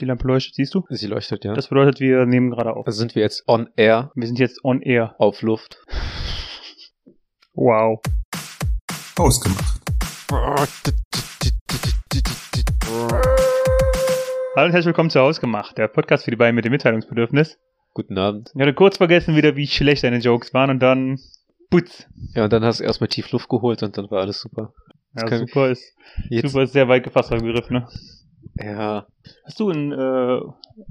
Die Lampe leuchtet, siehst du? Sie leuchtet, ja. Das bedeutet, wir nehmen gerade auf. also sind wir jetzt on air, Wir sind jetzt on air. auf Luft. Wow. Ausgemacht. Hallo und herzlich willkommen zu Hausgemacht, der Podcast für die beiden mit dem Mitteilungsbedürfnis. Guten Abend. Ich hatte kurz vergessen wieder, wie schlecht deine Jokes waren und dann putz. Ja, und dann hast du erstmal tief Luft geholt und dann war alles super. Ja, können- super ist, super ist sehr weit gefasster Begriff, ne? Ja, Hast du ein, äh,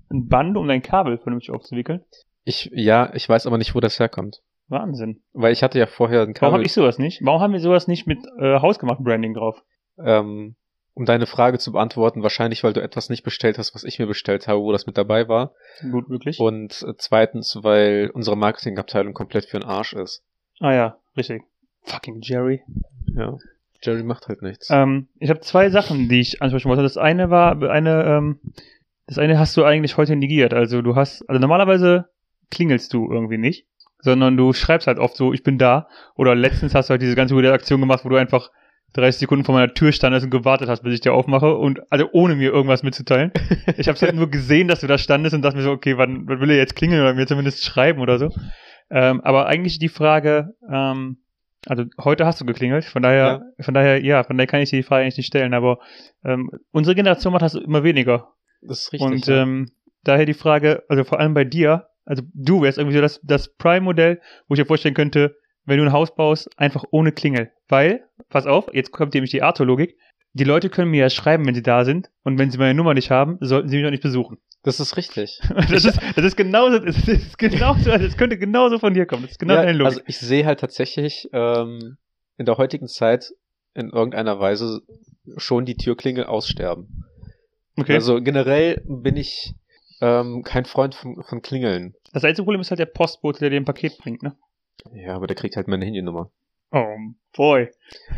ein Band, um dein Kabel vernünftig aufzuwickeln? ich, ja, ich weiß aber nicht, wo das herkommt. Wahnsinn. Weil ich hatte ja vorher ein Warum Kabel. habe ich sowas nicht? Warum haben wir sowas nicht mit äh, hausgemacht Branding drauf? ähm, um deine Frage zu beantworten, wahrscheinlich, weil du etwas nicht bestellt hast, was ich mir bestellt habe, wo das mit dabei war. Gut möglich. Und äh, zweitens, weil unsere Marketingabteilung komplett für den Arsch ist. ah ja, richtig. Fucking Jerry. Ja. Jerry macht halt nichts. Ähm, ich habe zwei Sachen, die ich ansprechen wollte. Das eine war, eine, ähm, das eine hast du eigentlich heute negiert. Also du hast, also normalerweise klingelst du irgendwie nicht, sondern du schreibst halt oft so, ich bin da. Oder letztens hast du halt diese ganze gute Aktion gemacht, wo du einfach 30 Sekunden vor meiner Tür standest und gewartet hast, bis ich dir aufmache und also ohne mir irgendwas mitzuteilen. Ich habe halt nur gesehen, dass du da standest und dachte mir so, okay, wann, wann will er jetzt klingeln oder mir zumindest schreiben oder so. Ähm, aber eigentlich die Frage, ähm, also heute hast du geklingelt, von daher, von daher, ja, von daher kann ich dir die Frage eigentlich nicht stellen, aber ähm, unsere Generation macht das immer weniger. das ist richtig. und ja. ähm, daher die Frage, also vor allem bei dir, also du wärst irgendwie so das, das Prime-Modell, wo ich mir vorstellen könnte, wenn du ein Haus baust, einfach ohne Klingel. Weil, pass auf, jetzt kommt nämlich die Arthur-Logik, die Leute können mir ja schreiben, wenn sie da sind, und wenn sie meine Nummer nicht haben, sollten sie mich auch nicht besuchen. das ist richtig. Das ist, das ist genauso, das ist genauso, also es könnte genauso von dir kommen. Das ist genau ja, deine Logik. also ich sehe halt tatsächlich ähm, in der heutigen Zeit in irgendeiner Weise schon die Türklingel aussterben. okay. Also generell bin ich ähm, kein Freund von, von Klingeln. das einzige Problem ist halt der Postbote, der dir ein Paket bringt, ne? Ja, aber der kriegt halt meine Handynummer. Oh, boy.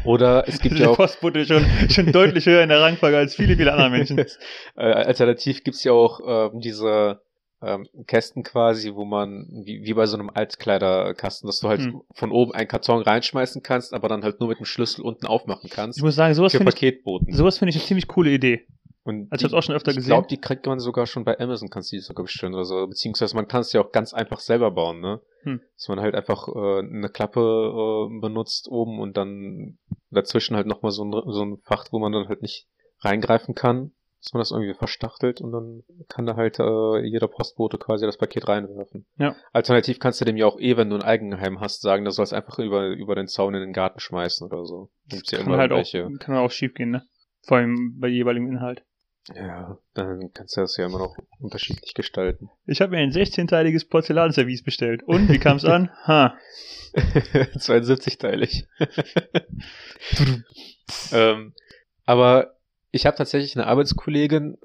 Oder es gibt ja auch Postbote ist schon, schon deutlich höher in der Rangfolge als viele, viele andere Menschen. äh, alternativ gibt's ja auch ähm, diese ähm, Kästen quasi, wo man, wie, wie bei so einem Altkleiderkasten, dass du halt Hm. von oben einen Karton reinschmeißen kannst, aber dann halt nur mit dem Schlüssel unten aufmachen kannst. Ich muss sagen, sowas für finde ich, sowas finde ich eine ziemlich coole Idee. Und Also ich hab's auch schon öfter ich gesehen. glaube, die kriegt man sogar schon bei Amazon, kannst du die sogar bestellen oder so. Beziehungsweise man kann es ja auch ganz einfach selber bauen, ne? Hm. Dass man halt einfach äh, eine Klappe äh, benutzt oben und dann dazwischen halt nochmal so ein, so ein Fach, wo man dann halt nicht reingreifen kann. Dass man das irgendwie verstachtelt und dann kann da halt äh, jeder Postbote quasi das Paket reinwerfen. Ja. Alternativ kannst du dem ja auch eh, wenn du ein Eigenheim hast, sagen, du sollst einfach über, über den Zaun in den Garten schmeißen oder so. Ja Kann immer halt auch, kann auch schief gehen, ne? Vor allem bei jeweiligem Inhalt. Ja, dann kannst du das ja immer noch unterschiedlich gestalten. Ich habe mir ein 16-teiliges Porzellanservice bestellt. Und, wie kam es an? Ha. 72-teilig. ähm, aber ich habe tatsächlich eine Arbeitskollegin,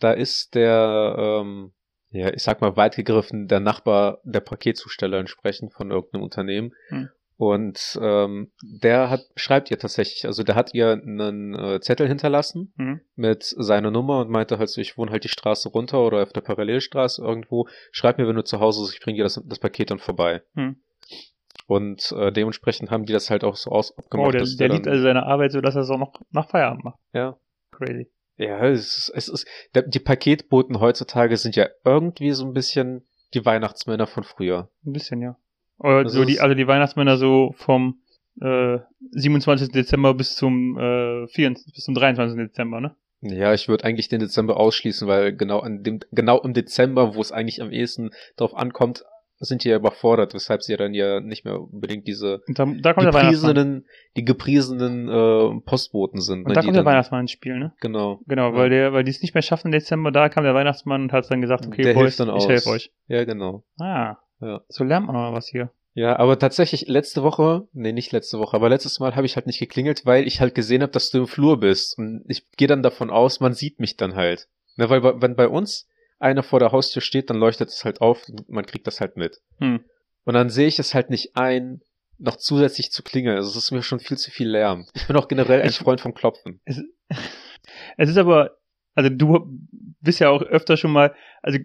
da ist der, ähm, ja, ich sag mal weit gegriffen, der Nachbar der Paketzusteller entsprechend von irgendeinem Unternehmen. Hm. Und ähm, der hat, schreibt ihr tatsächlich, also der hat ihr einen äh, Zettel hinterlassen Mhm. mit seiner Nummer und meinte halt so, ich wohne halt die Straße runter oder auf der Parallelstraße irgendwo. Schreib mir, wenn du zu Hause bist, ich bringe dir das, das Paket dann vorbei. Hm. Und äh, dementsprechend haben die das halt auch so aus Wow, abgemacht. der, der dann- liebt also seine Arbeit so, dass er es auch noch nach Feierabend macht. Ja. Crazy. Ja, es ist, es ist, der, die Paketboten heutzutage sind ja irgendwie so ein bisschen die Weihnachtsmänner von früher. Ein bisschen, ja. Oder Das so die, also die Weihnachtsmänner so vom äh, 27. Dezember bis zum äh, 24, bis zum 23. Dezember, ne? Ja, ich würde eigentlich den Dezember ausschließen, weil genau an dem, genau im Dezember, wo es eigentlich am ehesten drauf ankommt, sind die ja überfordert, weshalb sie dann ja nicht mehr unbedingt diese da, da gepriesenen, die gepriesenen äh, Postboten sind. Und da die kommt der Weihnachtsmann ins Spiel, ne? Genau. Genau, Ja. weil der, weil die es nicht mehr schaffen im Dezember, da kam der Weihnachtsmann und hat dann gesagt, okay, Der Boys, hilft dann ich helfe euch. Ja, genau. Ah, Ja. so lernt man noch mal was hier. Ja, aber tatsächlich letzte Woche, nee, nicht letzte Woche, aber letztes Mal habe ich halt nicht geklingelt, weil ich halt gesehen habe, dass du im Flur bist. Und ich gehe dann davon aus, man sieht mich dann halt. Ne, weil wenn bei uns einer vor der Haustür steht, dann leuchtet es halt auf und man kriegt das halt mit. Hm. Und dann sehe ich es halt nicht ein, noch zusätzlich zu klingeln. Also es ist mir schon viel zu viel Lärm. Ich bin auch generell ein Freund vom Klopfen. Es, es ist aber, also du bist ja auch öfter schon mal, also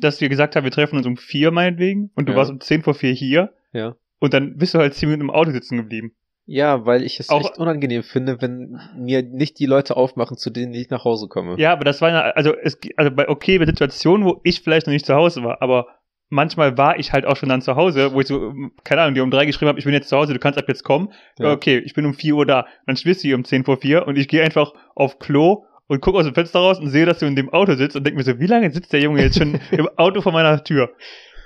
dass wir gesagt haben, wir treffen uns um vier meinetwegen und du Ja. warst um zehn vor vier hier Ja. und dann bist du halt zehn Minuten im Auto sitzen geblieben. Ja, weil ich es Auch- echt unangenehm finde, wenn mir nicht die Leute aufmachen, zu denen ich nach Hause komme. Ja, aber das war eine, also es, also bei okay, bei Situationen, wo ich vielleicht noch nicht zu Hause war, aber manchmal war ich halt auch schon dann zu Hause, wo ich so, keine Ahnung, die um drei geschrieben habe, ich bin jetzt zu Hause, du kannst ab jetzt kommen. Ja. Okay, ich bin um vier Uhr da. Dann schwitzt sie um zehn vor vier und ich gehe einfach auf Klo und gucke aus dem Fenster raus und sehe, dass du in dem Auto sitzt und denke mir so, wie lange sitzt der Junge jetzt schon im Auto vor meiner Tür?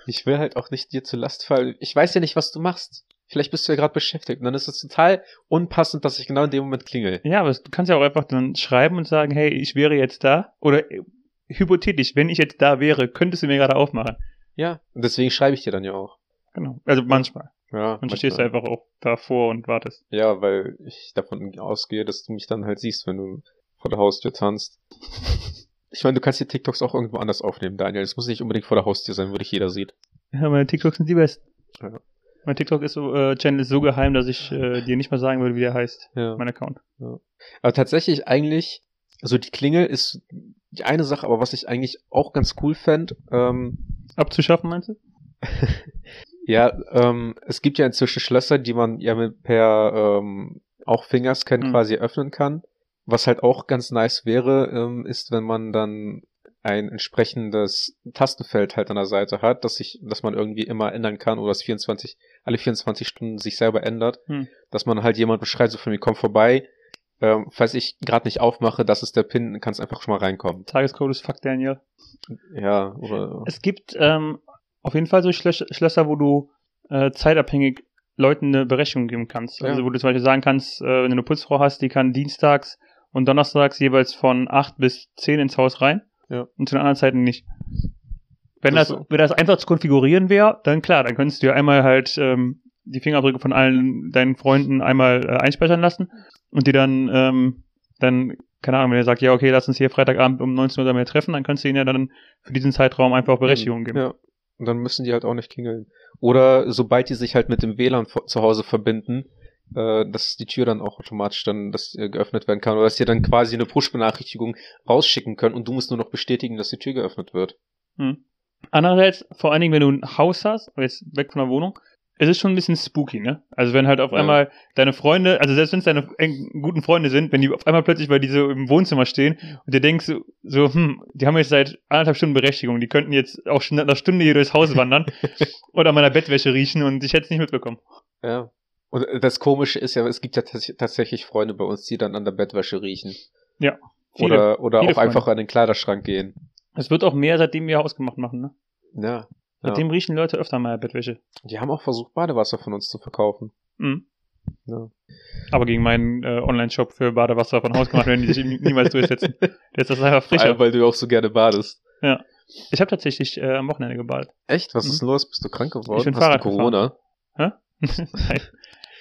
Ich will halt auch nicht dir zur Last fallen. Ich weiß ja nicht, was du machst. Vielleicht bist du ja gerade beschäftigt. Und dann ist es total unpassend, dass ich genau in dem Moment klingel. Ja, aber du kannst ja auch einfach dann schreiben und sagen, hey, ich wäre jetzt da. Oder äh, hypothetisch, wenn ich jetzt da wäre, könntest du mir gerade aufmachen. Ja. Und deswegen schreibe ich dir dann ja auch. Genau. Also manchmal. Ja. Dann stehst du manchmal. einfach auch davor und wartest. Ja, weil ich davon ausgehe, dass du mich dann halt siehst, wenn du vor der Haustür tanzt. Ich meine, du kannst die TikToks auch irgendwo anders aufnehmen, Daniel. Es muss nicht unbedingt vor der Haustür sein, wo dich jeder sieht. Ja, meine TikToks sind die besten. Ja. Mein TikTok ist so, äh, Channel ist so geheim, dass ich äh, dir nicht mal sagen würde, wie der heißt. Ja. Mein Account. Aber tatsächlich eigentlich, also die Klingel ist die eine Sache, aber was ich eigentlich auch ganz cool fänd, ähm, Abzuschaffen, meinst du? ja, ähm, es gibt ja inzwischen Schlösser, die man ja mit per ähm, auch Fingerscan Hm. quasi öffnen kann. Was halt auch ganz nice wäre, ähm, ist, wenn man dann ein entsprechendes Tastenfeld halt an der Seite hat, dass sich, dass man irgendwie immer ändern kann oder es 24, alle 24 Stunden sich selber ändert, Hm. dass man halt jemand beschreibt, so von mir, komm vorbei, ähm, falls ich gerade nicht aufmache, das ist der Pin, kannst einfach schon mal reinkommen. Tagescode ist Fuck Daniel. Ja, oder, Es gibt ähm, auf jeden Fall so Schlösser, Schlösser wo du äh, zeitabhängig Leuten eine Berechtigung geben kannst. Ja. Also wo du zum Beispiel sagen kannst, äh, wenn du eine Putzfrau hast, die kann dienstags und donnerstags jeweils von 8 bis 10 ins Haus rein Ja. und zu den anderen Zeiten nicht. Wenn Das das, wenn das einfach zu konfigurieren wäre, dann klar, dann könntest du ja einmal halt ähm, die Fingerabdrücke von allen deinen Freunden einmal äh, einspeichern lassen und die dann, ähm, dann, keine Ahnung, wenn er sagt, ja, okay, lass uns hier Freitagabend um 19 Uhr mehr treffen, dann kannst du ihnen ja dann für diesen Zeitraum einfach Berechtigung geben. Ja. Und dann müssen die halt auch nicht klingeln. Oder sobald die sich halt mit dem WLAN zu Hause verbinden, äh, dass die Tür dann auch automatisch dann dass, äh, geöffnet werden kann. Oder dass die dann quasi eine Push-Benachrichtigung rausschicken können und du musst nur noch bestätigen, dass die Tür geöffnet wird. Hm. Andererseits, vor allen Dingen, wenn du ein Haus hast, jetzt weg von der Wohnung, es ist schon ein bisschen spooky, ne? Also wenn halt auf Ja. einmal deine Freunde, also selbst wenn es deine guten Freunde sind, wenn die auf einmal plötzlich bei dir so im Wohnzimmer stehen und dir denkst so, so, hm, die haben jetzt seit anderthalb Stunden Berechtigung, die könnten jetzt auch schon nach einer Stunde hier durchs Haus wandern oder an meiner Bettwäsche riechen und ich hätte es nicht mitbekommen. Ja. Und äh, das Komische ist ja, es gibt ja tats tatsächlich Freunde bei uns, die dann an der Bettwäsche riechen. Ja. Viele. Oder, oder Viele auch einfach an den Kleiderschrank gehen. Es wird auch mehr, seitdem wir Haus gemacht machen, ne? Ja. Seitdem riechen Leute öfter mal Bettwäsche. Die haben auch versucht, Badewasser von uns zu verkaufen. Mhm. Ja. Aber gegen meinen äh, Online-Shop für Badewasser von Haus gemacht werden die sich niemals durchsetzen. Jetzt ist das einfach frischer. allem, weil du auch so gerne badest. Ich habe tatsächlich äh, am Wochenende gebadet. Echt? Was Mhm. ist los? Bist du krank geworden? Ich bin Hast Fahrrad du Corona? Nein.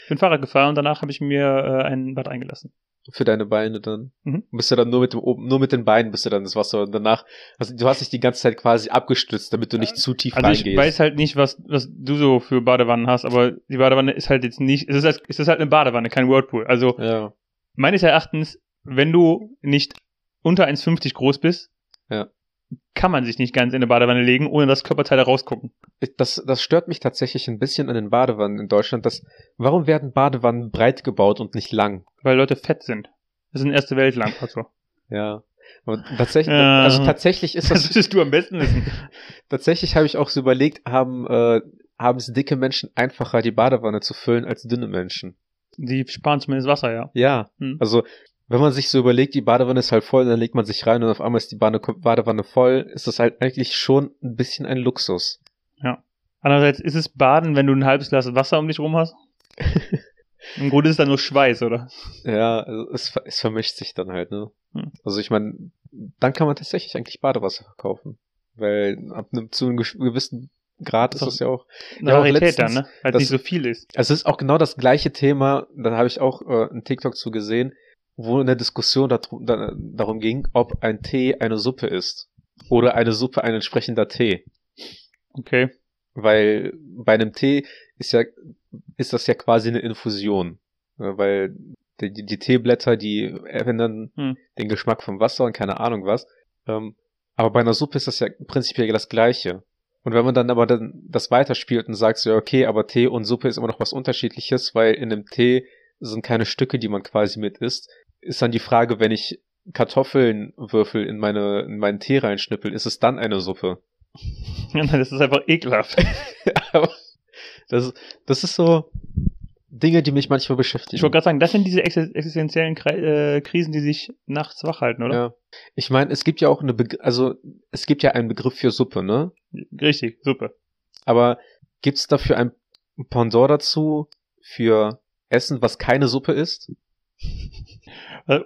Ich bin Fahrrad gefahren und danach habe ich mir äh, ein Bad eingelassen. Für deine Beine dann. Mhm. Bist du dann nur mit dem nur mit den Beinen bist du dann ins Wasser und danach, also du hast dich die ganze Zeit quasi abgestützt, damit du nicht zu tief Also ich reingehst. weiß halt nicht, was, was du so für Badewannen hast, aber die Badewanne ist halt jetzt nicht, es ist, halt- es ist halt eine Badewanne, kein Whirlpool. Also ja. meines Erachtens, wenn du nicht unter 1,50 groß bist, Ja. Kann man sich nicht ganz in eine Badewanne legen, ohne dass Körperteile rausgucken. Das, das stört mich tatsächlich ein bisschen an den Badewannen in Deutschland. Dass, warum werden Badewannen breit gebaut und nicht lang? Weil Leute fett sind. Das ist ein erste Weltland, also. Ja. Aber tatsächlich, Ja. also tatsächlich ist Das das, würdest du am besten wissen. tatsächlich habe ich auch so überlegt, haben, äh, haben es dicke Menschen einfacher, die Badewanne zu füllen als dünne Menschen? Die sparen zumindest Wasser, ja. Ja. Hm. Also, wenn man sich so überlegt, die Badewanne ist halt voll, dann legt man sich rein und auf einmal ist die Bade Badewanne voll, ist das halt eigentlich schon ein bisschen ein Luxus. Andererseits ist es Baden, wenn du ein halbes Glas Wasser um dich rum hast? Im Grunde ist es dann nur Schweiß, oder? Ja, also es, es vermischt sich dann halt, ne? Hm. Also ich meine, dann kann man tatsächlich eigentlich Badewasser verkaufen. Weil ab einem zu einem gewissen Grad ist Das das ja auch. Eine Ja, auch Rarität letztens, dann, ne? Weil es nicht so viel ist. Also es ist auch genau das gleiche Thema, da habe ich auch äh, einen TikTok zu gesehen, wo eine Diskussion darum, da, darum ging, ob ein Tee eine Suppe ist. Oder eine Suppe ein entsprechender Tee. Okay. Weil bei einem Tee ist ja, ist das ja quasi eine Infusion. Ja, Weil die, die, Teeblätter, die ändern Hm. den Geschmack vom Wasser und keine Ahnung was. Ähm, aber bei einer Suppe ist das ja prinzipiell das Gleiche. Und wenn man dann aber dann das weiterspielt und sagt so, ja, okay, aber Tee und Suppe ist immer noch was Unterschiedliches, weil in einem Tee sind keine Stücke, die man quasi mit isst. Ist dann die Frage, wenn ich Kartoffelnwürfel in meine, in meinen Tee reinschnippel, ist es dann eine Suppe? Ja, nein, das ist einfach ekelhaft. Das, das ist so Dinge, die mich manchmal beschäftigen. Ich wollte gerade sagen, das sind diese exi- existenziellen Kre äh, Krisen, die sich nachts wach halten, oder? Ja. Ich meine, es gibt ja auch eine, Beg also es gibt ja einen Begriff für Suppe, ne? Richtig, super. Aber gibt's dafür ein Pendant dazu für Essen, was keine Suppe ist?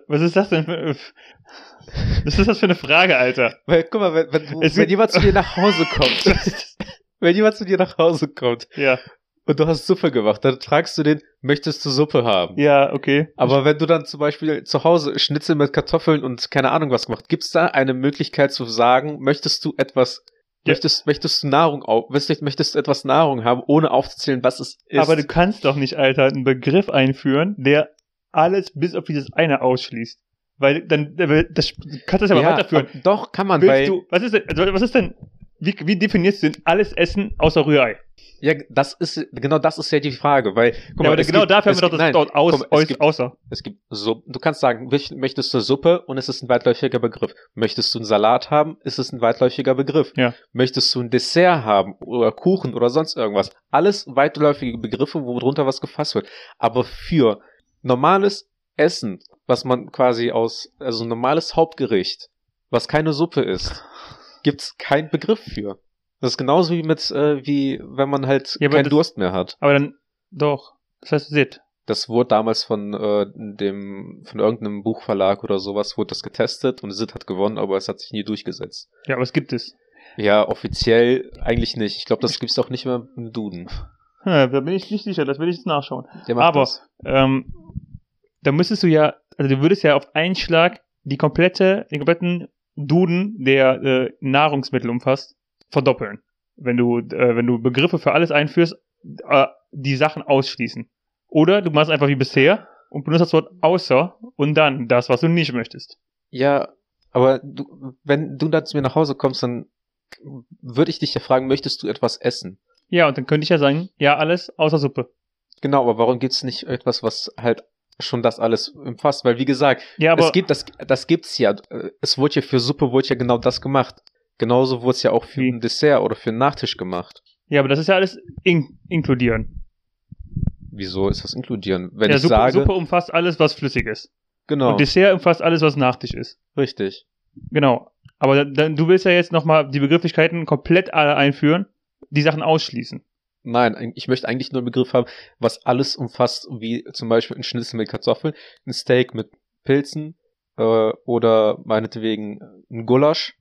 Was ist das denn für, was ist das für eine Frage, Alter? Weil, guck mal, wenn, wenn, Es wenn jemand zu dir nach Hause kommt, wenn jemand zu dir nach Hause kommt ja, und du hast Suppe gemacht, dann fragst du den, möchtest du Suppe haben? ja, okay. Aber wenn du dann zum Beispiel zu Hause Schnitzel mit Kartoffeln und keine Ahnung was gemacht, gibt's da eine Möglichkeit zu sagen, möchtest du etwas, Ja. möchtest, möchtest du Nahrung auf, möchtest du etwas Nahrung haben, ohne aufzuzählen, was es ist? Aber du kannst doch nicht, Alter, einen Begriff einführen, der alles bis auf dieses eine ausschließt. Weil dann, das, kannst das ja mal weiterführen. aber Doch, kann man, weil, Willst du, was ist denn, also was ist denn, wie, wie definierst du denn alles Essen außer Rührei? ja, das ist, genau das ist ja die Frage, weil, guck ja, aber es genau gibt- dafür haben wir doch das nein, dort aus, guck mal, es aus, gibt- außer. Es gibt so, du kannst sagen, möcht- möchtest du Suppe und es ist ein weitläufiger Begriff. Möchtest du einen Salat haben, ist es ein weitläufiger Begriff. Ja. Möchtest du ein Dessert haben oder Kuchen oder sonst irgendwas. Alles weitläufige Begriffe, worunter was gefasst wird. Aber für normales Essen, was man quasi aus, also ein normales Hauptgericht, was keine Suppe ist, gibt's keinen Begriff für. Das ist genauso wie mit, äh, wie wenn man halt Ja, keinen das- Durst mehr hat. Aber dann, doch. Das heißt Sit. Das wurde damals von äh, dem von irgendeinem Buchverlag oder sowas wurde das getestet und Sid hat gewonnen, aber es hat sich nie durchgesetzt. Ja, aber es gibt es. Ja, offiziell eigentlich nicht. Ich glaube, das gibt's auch nicht mehr im Duden. Hm, da bin ich nicht sicher, das will ich jetzt nachschauen. Der macht Aber- das. Ähm, da müsstest du ja, also du würdest ja auf einen Schlag die komplette, den kompletten Duden, der äh, Nahrungsmittel umfasst, verdoppeln. Wenn du, äh, wenn du Begriffe für alles einführst, äh, die Sachen ausschließen. Oder du machst einfach wie bisher und benutzt das Wort außer und dann das, was du nicht möchtest. Ja, aber du, wenn du dann zu mir nach Hause kommst, dann würde ich dich ja fragen, möchtest du etwas essen? Ja, und dann könnte ich ja sagen, ja, alles außer Suppe. Genau, aber warum gibt's nicht etwas, was halt schon das alles umfasst? Weil wie gesagt, Ja, aber es gibt das, das gibt's ja. Es wurde ja für Suppe wurde ja genau das gemacht. Genauso wurde es ja auch für Wie? ein Dessert oder für einen Nachtisch gemacht. ja, aber das ist ja alles in inkludieren. Wieso ist das inkludieren? Wenn ja, ich Suppe, sage, Suppe umfasst alles, was flüssig ist. genau, Und Dessert umfasst alles, was Nachtisch ist. richtig. Genau. Aber dann, du willst ja jetzt nochmal die Begrifflichkeiten komplett alle einführen, die Sachen ausschließen. Nein, ich möchte eigentlich nur einen Begriff haben, was alles umfasst, wie zum Beispiel ein Schnitzel mit Kartoffeln, ein Steak mit Pilzen äh, oder meinetwegen ein Gulasch.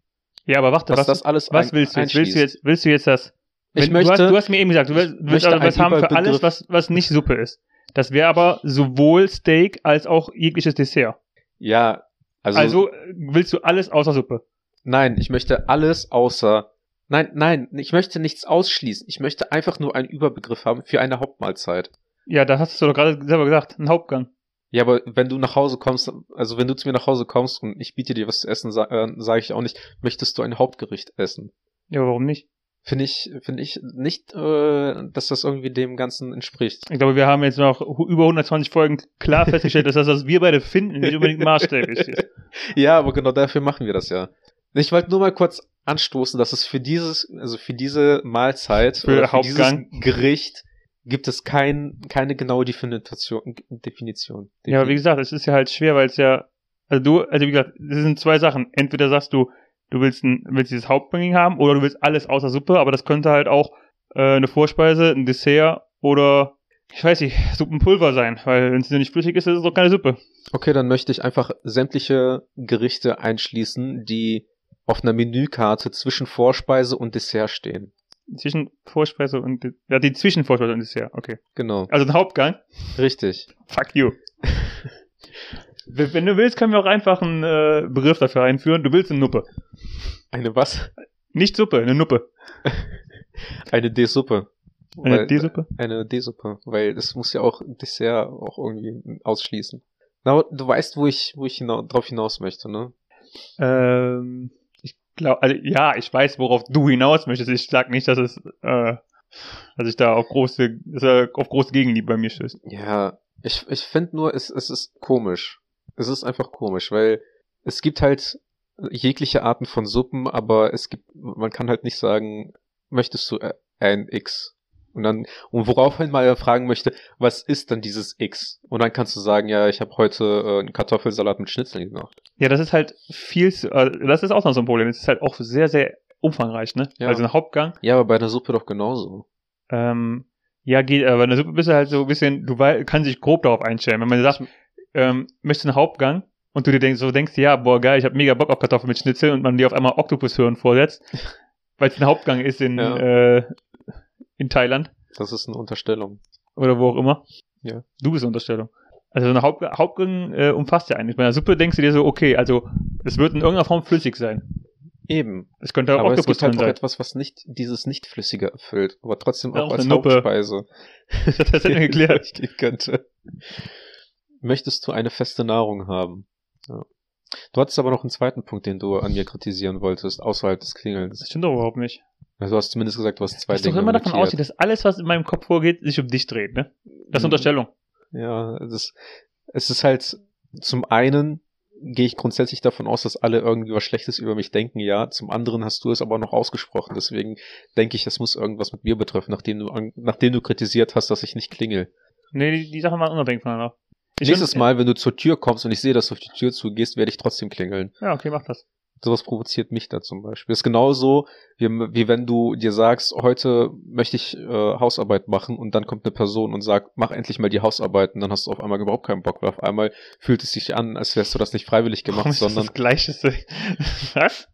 Ja, aber warte, Was, was, das alles was willst du jetzt? Willst du jetzt, willst du jetzt das? Ich Wenn- möchte, du, hast, du hast mir eben gesagt, du willst, willst aber was haben für alles, was, was nicht Suppe ist. Das wäre aber sowohl Steak als auch jegliches Dessert. ja, also, Also, äh, willst du alles außer Suppe. nein, ich möchte alles außer, nein, nein, ich möchte nichts ausschließen. Ich möchte einfach nur einen Überbegriff haben für eine Hauptmahlzeit. Ja, da hast du doch gerade selber gesagt, ein Hauptgang. Ja, aber wenn du nach Hause kommst, also wenn du zu mir nach Hause kommst und ich biete dir was zu essen, äh, sage ich auch nicht, möchtest du ein Hauptgericht essen? Ja, warum nicht? Finde ich, finde ich nicht, äh, dass das irgendwie dem Ganzen entspricht. Ich glaube, wir haben jetzt noch über 120 Folgen klar festgestellt, dass das, was wir beide finden, nicht unbedingt maßstäblich ist. Ja, aber genau dafür machen wir das ja. Ich wollte nur mal kurz anstoßen, dass es für dieses, also für diese Mahlzeit Für oder für Hauptgang. dieses Gericht gibt es kein, keine genaue Definition. Definition. Ja, aber wie gesagt, es ist ja halt schwer, weil es ja, also du, also wie gesagt, das sind zwei Sachen. Entweder sagst du, du willst, ein, willst dieses Hauptgang haben oder du willst alles außer Suppe, aber das könnte halt auch äh, eine Vorspeise, ein Dessert oder, ich weiß nicht, Suppenpulver sein, weil wenn es nicht flüssig ist, ist es doch keine Suppe. Okay, dann möchte ich einfach sämtliche Gerichte einschließen, die auf einer Menükarte zwischen Vorspeise und Dessert stehen. Zwischen Vorspeise und, De- ja, die zwischen Vorspeise und Dessert, okay. Genau. Also ein Hauptgang, Richtig. fuck you. Wenn du willst, können wir auch einfach einen äh, Begriff dafür einführen. Du willst eine Nuppe. Eine was? Nicht Suppe, eine Nuppe. Eine D-Suppe. Eine D-Suppe. Eine D-Suppe, weil es muss ja auch Dessert auch irgendwie ausschließen. Na, du weißt, wo ich, wo ich hina drauf hinaus möchte, ne? Ähm, ich glaube, also ja, ich weiß, worauf du hinaus möchtest. Ich sag nicht, dass es, äh, dass ich da auf große, dass er auf große Gegenliebe bei mir stößt. Ja, Ich, ich finde nur, es, es ist komisch. Es ist einfach komisch, weil es gibt halt jegliche Arten von Suppen, aber es gibt, man kann halt nicht sagen, möchtest du ein X? Und dann, und worauf man mal fragen möchte, was ist dann dieses X? Und dann kannst du sagen, ja, ich habe heute äh, einen Kartoffelsalat mit Schnitzeln gemacht. Ja, das ist halt viel, zu, äh, das ist auch noch so ein Problem. Es ist halt auch sehr, sehr umfangreich, ne? Ja. Also ein Hauptgang. Ja, aber bei einer Suppe doch genauso. Ähm, ja, geht, aber in der Suppe bist du halt so ein bisschen, du kannst dich grob darauf einstellen. Wenn man sagt, ähm, möchtest du einen Hauptgang und du dir denkst, so denkst, ja, boah, geil, ich habe mega Bock auf Kartoffeln mit Schnitzel und man dir auf einmal Oktopushirn vorsetzt, weil es ein Hauptgang ist in, Ja. äh, in Thailand Das ist eine Unterstellung. oder wo auch immer. Ja. Du bist eine Unterstellung. Also so eine Haupt Hauptgang äh, umfasst ja eigentlich. Bei einer Suppe denkst du dir so, okay, also es wird in irgendeiner Form flüssig sein. Eben. Es könnte auch aber es Oktopus gibt halt drin auch sein. etwas, was nicht dieses Nicht-Flüssige erfüllt, aber trotzdem auch auch als eine Nuppe. Hauptspeise Das hat er geklärt. könnte. Möchtest du eine feste Nahrung haben? Ja. Du hattest aber noch einen zweiten Punkt, den du an mir kritisieren wolltest, außerhalb des Das Klingelns. stimmt doch überhaupt nicht. Also Du hast zumindest gesagt, du hast zwei Ich Dinge immer davon notiert. ausgeht, dass alles, was in meinem Kopf vorgeht, sich um dich dreht, ne? Das ist Mhm. Unterstellung. Ja, es ist, es ist halt, zum einen gehe ich grundsätzlich davon aus, dass alle irgendwie was Schlechtes über mich denken, ja. Zum anderen hast du es aber noch ausgesprochen, deswegen denke ich, das muss irgendwas mit mir betreffen, nachdem du, nachdem du kritisiert hast, dass ich nicht klingel. Nee, die, die Sachen waren unabhängig voneinander. Ich Nächstes Mal, wenn du zur Tür kommst und ich sehe, dass du auf die Tür zugehst, werde ich trotzdem klingeln. Ja, okay, mach das. Sowas provoziert mich da zum Beispiel. Das ist genauso, wie, wie wenn du dir sagst, heute möchte ich äh, Hausarbeit machen und dann kommt eine Person und sagt, mach endlich mal die Hausarbeit und dann hast du auf einmal überhaupt keinen Bock, weil auf einmal fühlt es sich an, als wärst du das nicht freiwillig gemacht, Warum ist das sondern das Gleiche? Was?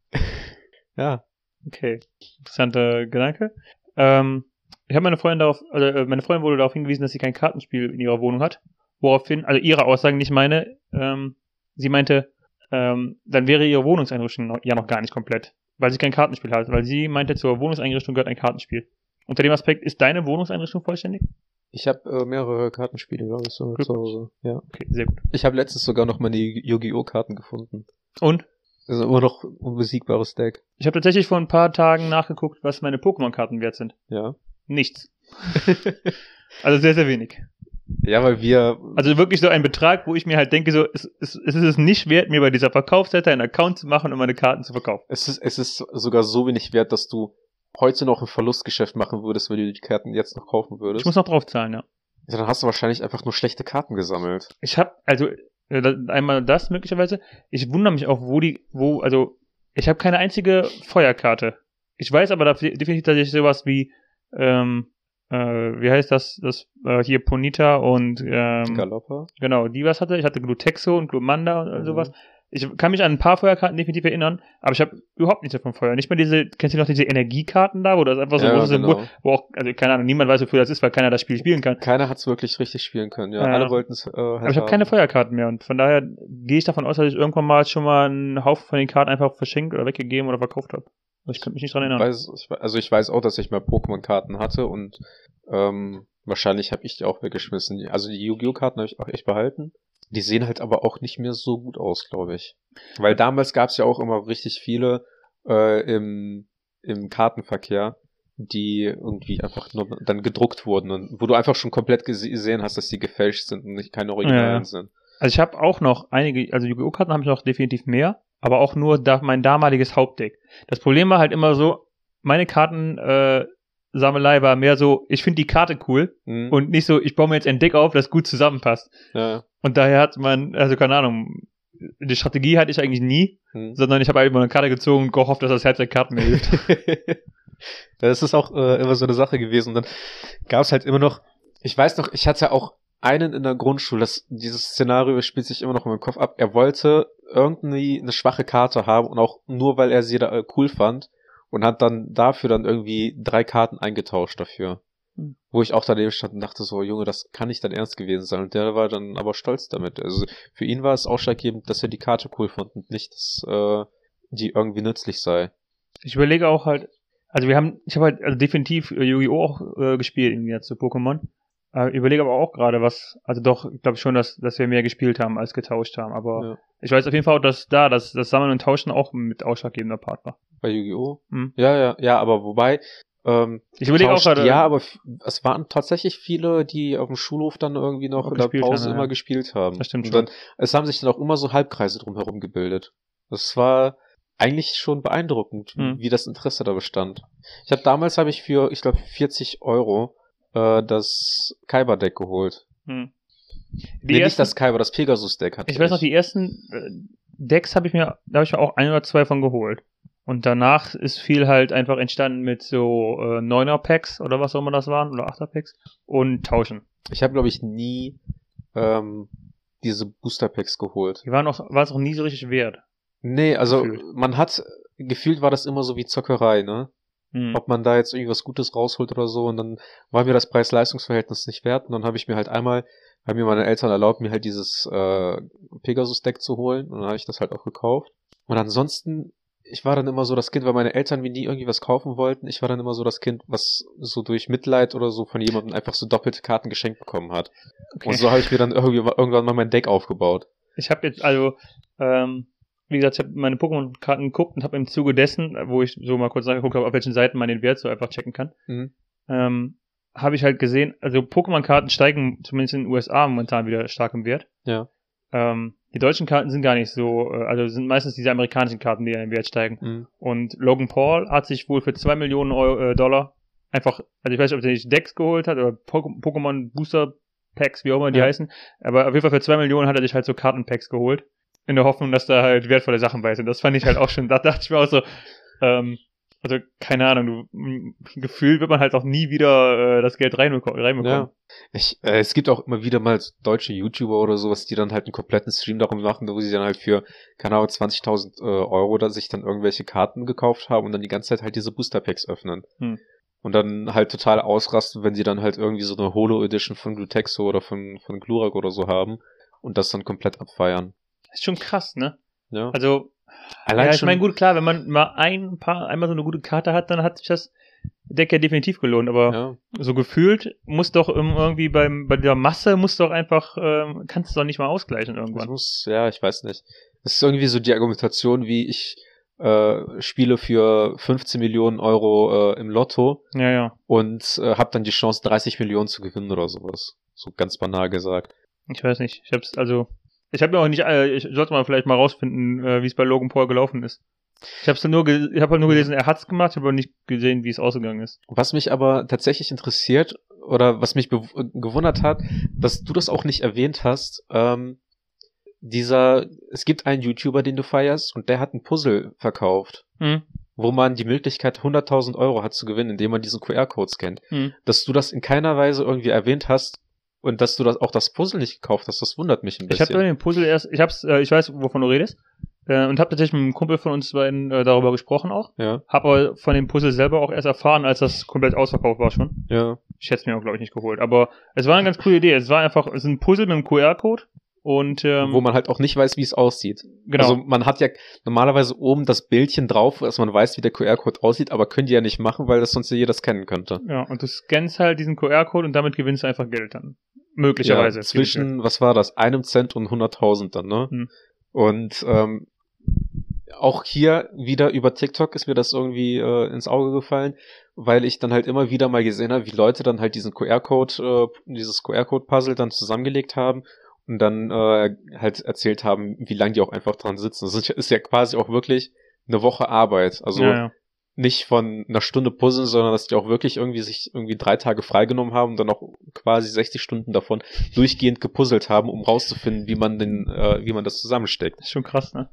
ja, Okay, interessanter Gedanke. Ähm, ich habe meine Freundin darauf, also äh, meine Freundin wurde darauf hingewiesen, dass sie kein Kartenspiel in ihrer Wohnung hat. Woraufhin, also ihre Aussagen, nicht meine, ähm, sie meinte, ähm, dann wäre ihre Wohnungseinrichtung noch, ja noch gar nicht komplett, weil sie kein Kartenspiel hat, weil sie meinte, zur Wohnungseinrichtung gehört ein Kartenspiel. Unter dem Aspekt, ist deine Wohnungseinrichtung vollständig? ich habe äh, mehrere Kartenspiele, glaube ich, so zu Hause. Ja. Okay, sehr gut. Ich habe letztens sogar noch meine Yu-Gi-Oh! Karten gefunden. Und? Also immer noch ein unbesiegbares Deck. Ich habe tatsächlich vor ein paar Tagen nachgeguckt, was meine Pokémon-Karten wert sind. Ja. Nichts. Also sehr, sehr wenig. Ja, weil wir Also wirklich so ein Betrag, wo ich mir halt denke, so, es, es, es ist es nicht wert, mir bei dieser Verkaufsseite einen Account zu machen und meine Karten zu verkaufen. Es ist, es ist sogar so wenig wert, dass du heute noch ein Verlustgeschäft machen würdest, wenn du die Karten jetzt noch kaufen würdest. Ich muss noch drauf zahlen, ja. ja, dann hast du wahrscheinlich einfach nur schlechte Karten gesammelt. Ich habe also äh, einmal das möglicherweise. Ich wundere mich auch, wo die, wo, also ich habe keine einzige Feuerkarte. Ich weiß aber definitiv, dass ich sowas wie, ähm, äh, wie heißt das, das äh, hier Ponita und ähm, Galoppa. genau, die was hatte. Ich hatte Glutexo und Glumanda und Mhm. sowas. Ich kann mich an ein paar Feuerkarten definitiv erinnern, aber ich habe überhaupt nichts davon Feuer. Nicht mal diese, kennst du noch diese Energiekarten da, wo das einfach so Ja, großes Symbol, genau. wo auch, also keine Ahnung, niemand weiß, wofür das ist, weil keiner das Spiel spielen kann. Keiner hat's wirklich richtig spielen können. Ja, Ja. alle wollten es. Äh, Aber ich habe keine Feuerkarten mehr und von daher gehe ich davon aus, dass ich irgendwann mal schon mal einen Haufen von den Karten einfach verschenkt oder weggegeben oder verkauft habe. Ich könnte mich nicht dran erinnern. weiß, also ich weiß auch, dass ich mal Pokémon-Karten hatte und ähm, wahrscheinlich habe ich die auch weggeschmissen. Also die Yu-Gi-Oh! Karten habe ich auch echt behalten. Die sehen halt aber auch nicht mehr so gut aus, glaube ich. Weil damals gab's ja auch immer richtig viele äh, im, im Kartenverkehr, die irgendwie einfach nur dann gedruckt wurden und wo du einfach schon komplett gese- gesehen hast, dass die gefälscht sind und nicht keine Originalen Ja. sind. Also ich habe auch noch einige, also Yu-Gi-Oh! Karten habe ich noch definitiv mehr, aber auch nur da, mein damaliges Hauptdeck. Das Problem war halt immer so, meine Karten äh, Sammelei war mehr so, ich finde die Karte cool Hm? und nicht so, ich baue mir jetzt ein Deck auf, das gut zusammenpasst. ja. Und daher hat man, also keine Ahnung, die Strategie hatte ich eigentlich nie, Hm. sondern ich habe einfach eine Karte gezogen und gehofft, dass das Herz der Karten mir hilft. Ja, das ist auch äh, immer so eine Sache gewesen. Und dann gab es halt immer noch, ich weiß noch, ich hatte auch einen in der Grundschule, das, dieses Szenario spielt sich immer noch in meinem Kopf ab. Er wollte irgendwie eine schwache Karte haben und auch nur, weil er sie da äh, cool fand und hat dann dafür dann irgendwie drei Karten eingetauscht dafür. Hm. Wo ich auch daneben stand und dachte so, Junge, das kann nicht dein Ernst gewesen sein. Und der war dann aber stolz damit. Also für ihn war es ausschlaggebend, dass er die Karte cool fand und nicht, dass äh, die irgendwie nützlich sei. Ich überlege auch halt, also wir haben, ich habe halt also definitiv Yu-Gi-Oh! auch äh, gespielt im Gegensatz zu Pokémon. Äh, überlege aber auch gerade was, also doch, ich glaube schon, dass, dass wir mehr gespielt haben als getauscht haben. Aber Ja. ich weiß auf jeden Fall dass da das, das Sammeln und Tauschen auch mit ausschlaggebender Part war. Bei Yu-Gi-Oh! Hm. Ja, ja, ja, aber wobei, Ähm, Ich überlege auch gerade. Ja, aber es waren tatsächlich viele, die auf dem Schulhof dann irgendwie noch in der Pause haben, ja. immer gespielt haben. Das stimmt Und schon. dann, es haben sich dann auch immer so Halbkreise drumherum gebildet. Das war eigentlich schon beeindruckend, Hm. wie das Interesse da bestand. Ich habe damals habe ich für, ich glaube, 40 Euro äh, das Kyber-Deck geholt. Hm. Nee, nicht ersten- das Kyber, das Pegasus-Deck hatte Ich weiß noch, die ersten äh, Decks habe ich mir, da habe ich mir auch ein oder zwei von geholt. Und danach ist viel halt einfach entstanden mit so äh, 9er Packs oder was auch immer das waren oder 8er Packs und tauschen. Ich habe, glaube ich, nie ähm, diese Booster-Packs geholt. Die waren auch, war es auch nie so richtig wert. Nee, also Gefühlt. man hat, gefühlt war das immer so wie Zockerei, ne? Hm. ob man da jetzt irgendwie was Gutes rausholt oder so und dann war mir das Preis-Leistungs-Verhältnis nicht wert und dann habe ich mir halt einmal, haben mir meine Eltern erlaubt, mir halt dieses äh, Pegasus-Deck zu holen und dann habe ich das halt auch gekauft. Und ansonsten, ich war dann immer so das Kind, weil meine Eltern mir nie irgendwie was kaufen wollten, ich war dann immer so das Kind, was so durch Mitleid oder so von jemandem einfach so doppelte Karten geschenkt bekommen hat. Okay. Und so habe ich mir dann irgendwie mal- irgendwann mal mein Deck aufgebaut. Ich habe jetzt also, ähm, wie gesagt, ich habe meine Pokémon-Karten geguckt und habe im Zuge dessen, wo ich so mal kurz nachgeguckt habe, auf welchen Seiten man den Wert so einfach checken kann, Mhm. ähm, habe ich halt gesehen, also Pokémon-Karten steigen zumindest in den USA momentan wieder stark im Wert. Ja. Ähm, die deutschen Karten sind gar nicht so, äh, also sind meistens diese amerikanischen Karten, die im Wert steigen. Mhm. Und Logan Paul hat sich wohl für 2 Millionen Euro, äh, Dollar einfach, also ich weiß nicht, ob er sich Decks geholt hat oder Pok- Pokémon Booster Packs, wie auch immer die Ja. heißen, aber auf jeden Fall für 2 Millionen hat er sich halt so Kartenpacks geholt. In der Hoffnung, dass da halt wertvolle Sachen bei sind. Das fand ich halt auch schon, da dachte ich mir auch so, ähm, also keine Ahnung, du, gefühlt wird man halt auch nie wieder äh, das Geld reinbeko- reinbekommen. Ja. Ich, äh, es gibt auch immer wieder mal deutsche YouTuber oder sowas, die dann halt einen kompletten Stream darum machen, wo sie dann halt für, keine Ahnung, 20.000 äh, Euro da sich dann irgendwelche Karten gekauft haben und dann die ganze Zeit halt diese Booster Packs öffnen. Hm. Und dann halt total ausrasten, wenn sie dann halt irgendwie so eine Holo Edition von Glutexo oder von, von Glurak oder so haben und das dann komplett abfeiern. Ist schon krass, ne? Ja. Also, Allein ja, ich meine, gut, klar, wenn man mal ein paar, einmal so eine gute Karte hat, dann hat sich das Deck ja definitiv gelohnt, aber ja. so gefühlt muss doch irgendwie beim, bei der Masse muss doch einfach, ähm, kannst du doch nicht mal ausgleichen Das irgendwann. muss, ja, ich weiß nicht. Das ist irgendwie so die Argumentation, wie ich äh, spiele für 15 Millionen Euro äh, im Lotto Ja, ja. und äh, habe dann die Chance, 30 Millionen zu gewinnen oder sowas. So ganz banal gesagt. Ich weiß nicht. Ich hab's, also, ich habe mir auch nicht, äh, ich sollte mal vielleicht mal rausfinden, äh, wie es bei Logan Paul gelaufen ist. Ich hab's nur, ich habe halt nur gelesen, er hat's gemacht, ich habe aber nicht gesehen, wie es ausgegangen ist. Was mich aber tatsächlich interessiert oder was mich gewundert hat, dass du das auch nicht erwähnt hast, ähm, dieser, es gibt einen YouTuber, den du feierst und der hat ein Puzzle verkauft, Hm. wo man die Möglichkeit 100.000 Euro hat zu gewinnen, indem man diesen QR-Code scannt. Hm. dass du das in keiner Weise irgendwie erwähnt hast und dass du das auch das Puzzle nicht gekauft hast, das wundert mich ein Ich habe bisschen. den Puzzle erst, ich hab's, äh, ich weiß, wovon du redest, äh, und habe tatsächlich mit einem Kumpel von uns beiden äh, darüber gesprochen auch. ja, Hab aber von dem Puzzle selber auch erst erfahren, als das komplett ausverkauft war schon. ja, Ich hätte es mir auch, glaube ich, nicht geholt. Aber es war eine ganz coole Idee. Es war einfach, es ist ein Puzzle mit einem QR-Code. Und ähm, wo man halt auch nicht weiß, wie es aussieht. genau. Also man hat ja normalerweise oben das Bildchen drauf, dass man weiß, wie der QR-Code aussieht, aber können die ja nicht machen, weil das sonst ja jeder scannen könnte. ja, und du scannst halt diesen QR-Code und damit gewinnst du einfach Geld dann. Möglicherweise. Ja, zwischen, was war das, einem Cent und 100.000 dann, ne? Hm. Und ähm, auch hier wieder über TikTok ist mir das irgendwie äh, ins Auge gefallen, weil ich dann halt immer wieder mal gesehen habe, wie Leute dann halt diesen QR-Code, äh, dieses QR-Code-Puzzle dann zusammengelegt haben und dann äh, halt erzählt haben, wie lange die auch einfach dran sitzen. Das ist, ja quasi auch wirklich eine Woche Arbeit. Also ja, ja. nicht von einer Stunde puzzeln, sondern dass die auch wirklich irgendwie sich irgendwie drei Tage freigenommen haben und dann auch quasi 60 Stunden davon durchgehend gepuzzelt haben, um rauszufinden, wie man den, äh, wie man das zusammensteckt. ist schon krass, ne?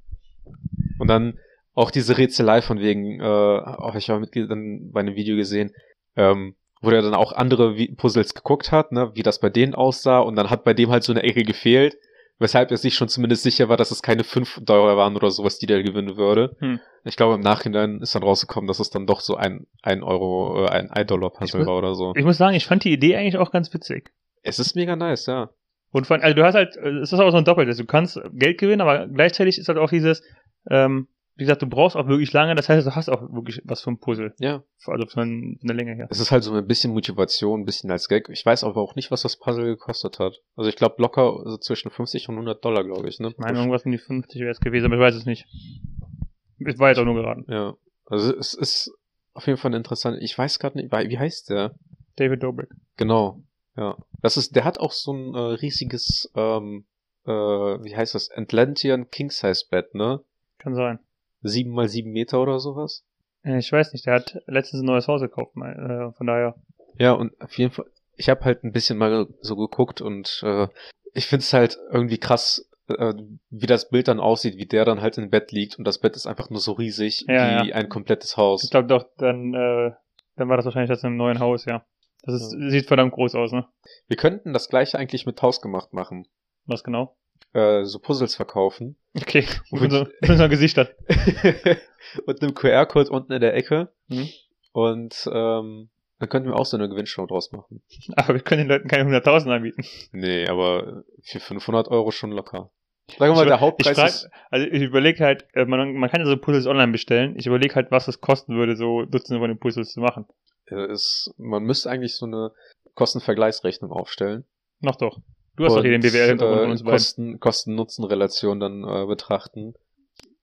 Und dann auch diese Rätselei von wegen, äh, auch ich habe mit dann bei einem Video gesehen, ähm, wo er dann auch andere Puzzles geguckt hat, ne, wie das bei denen aussah und dann hat bei dem halt so eine Ecke gefehlt, weshalb er sich schon zumindest sicher war, dass es keine 5 Dollar waren oder sowas, die der gewinnen würde. Hm. Ich glaube, im Nachhinein ist dann rausgekommen, dass es dann doch so ein, ein Euro, äh, ein 1 Dollar Puzzle war oder so. Ich muss sagen, ich fand die Idee eigentlich auch ganz witzig. Es ist mega nice, ja. Und von, also du hast halt, äh, es ist auch so ein Doppeltes. Du kannst Geld gewinnen, aber gleichzeitig ist halt auch dieses, ähm, wie gesagt, du brauchst auch wirklich lange, das heißt, du hast auch wirklich was vom Puzzle. Ja. Also von, der Länge her. Es ist halt so ein bisschen Motivation, ein bisschen als Gag. Ich weiß aber auch nicht, was das Puzzle gekostet hat. Also ich glaube locker so zwischen 50 und 100 Dollar, glaube ich, ne? Ich meine, irgendwas um die 50 wäre es gewesen, aber ich weiß es nicht. Ich war jetzt auch nur geraten. Ja. Also es ist auf jeden Fall interessant. Ich weiß gerade nicht, wie heißt der? David Dobrik. Genau. Ja. Das ist, der hat auch so ein äh, riesiges, ähm, äh, wie heißt das? Atlantean King Size Bett, ne? Kann sein. Sieben mal sieben Meter oder sowas. Äh, Ich weiß nicht, der hat letztens ein neues Haus gekauft, äh, von daher. Ja, und auf jeden Fall, ich habe halt ein bisschen mal so geguckt und äh, ich find's halt irgendwie krass, äh, wie das Bild dann aussieht, wie der dann halt im Bett liegt und das Bett ist einfach nur so riesig Ja, wie ja. ein komplettes Haus. Ich glaube doch, dann, äh, dann war das wahrscheinlich das in einem neuen Haus, ja. Das ist, sieht verdammt groß aus, ne? Wir könnten das gleiche eigentlich mit Hausgemacht machen. Was genau? Äh, so Puzzles verkaufen. Okay, mit, Und- unser, mit unseren Gesichtern. und einem QR-Code unten in der Ecke. Mhm. Und ähm, dann könnten wir auch so eine Gewinnshow draus machen. Aber wir können den Leuten keine 100.000 anbieten. Nee, aber für 500 Euro schon locker. Sagen wir mal, der ich Hauptpreis frag, ist... Also ich überlege halt, äh, man, man kann ja so Puzzles online bestellen. Ich überlege halt, was es kosten würde, so Dutzende von den Puzzles zu machen. ist man müsste eigentlich so eine Kostenvergleichsrechnung aufstellen. Noch doch. Du hast doch hier den BWL-Hintergrund von uns äh, beiden. Kosten, Kosten-Nutzen-Relation dann äh, betrachten.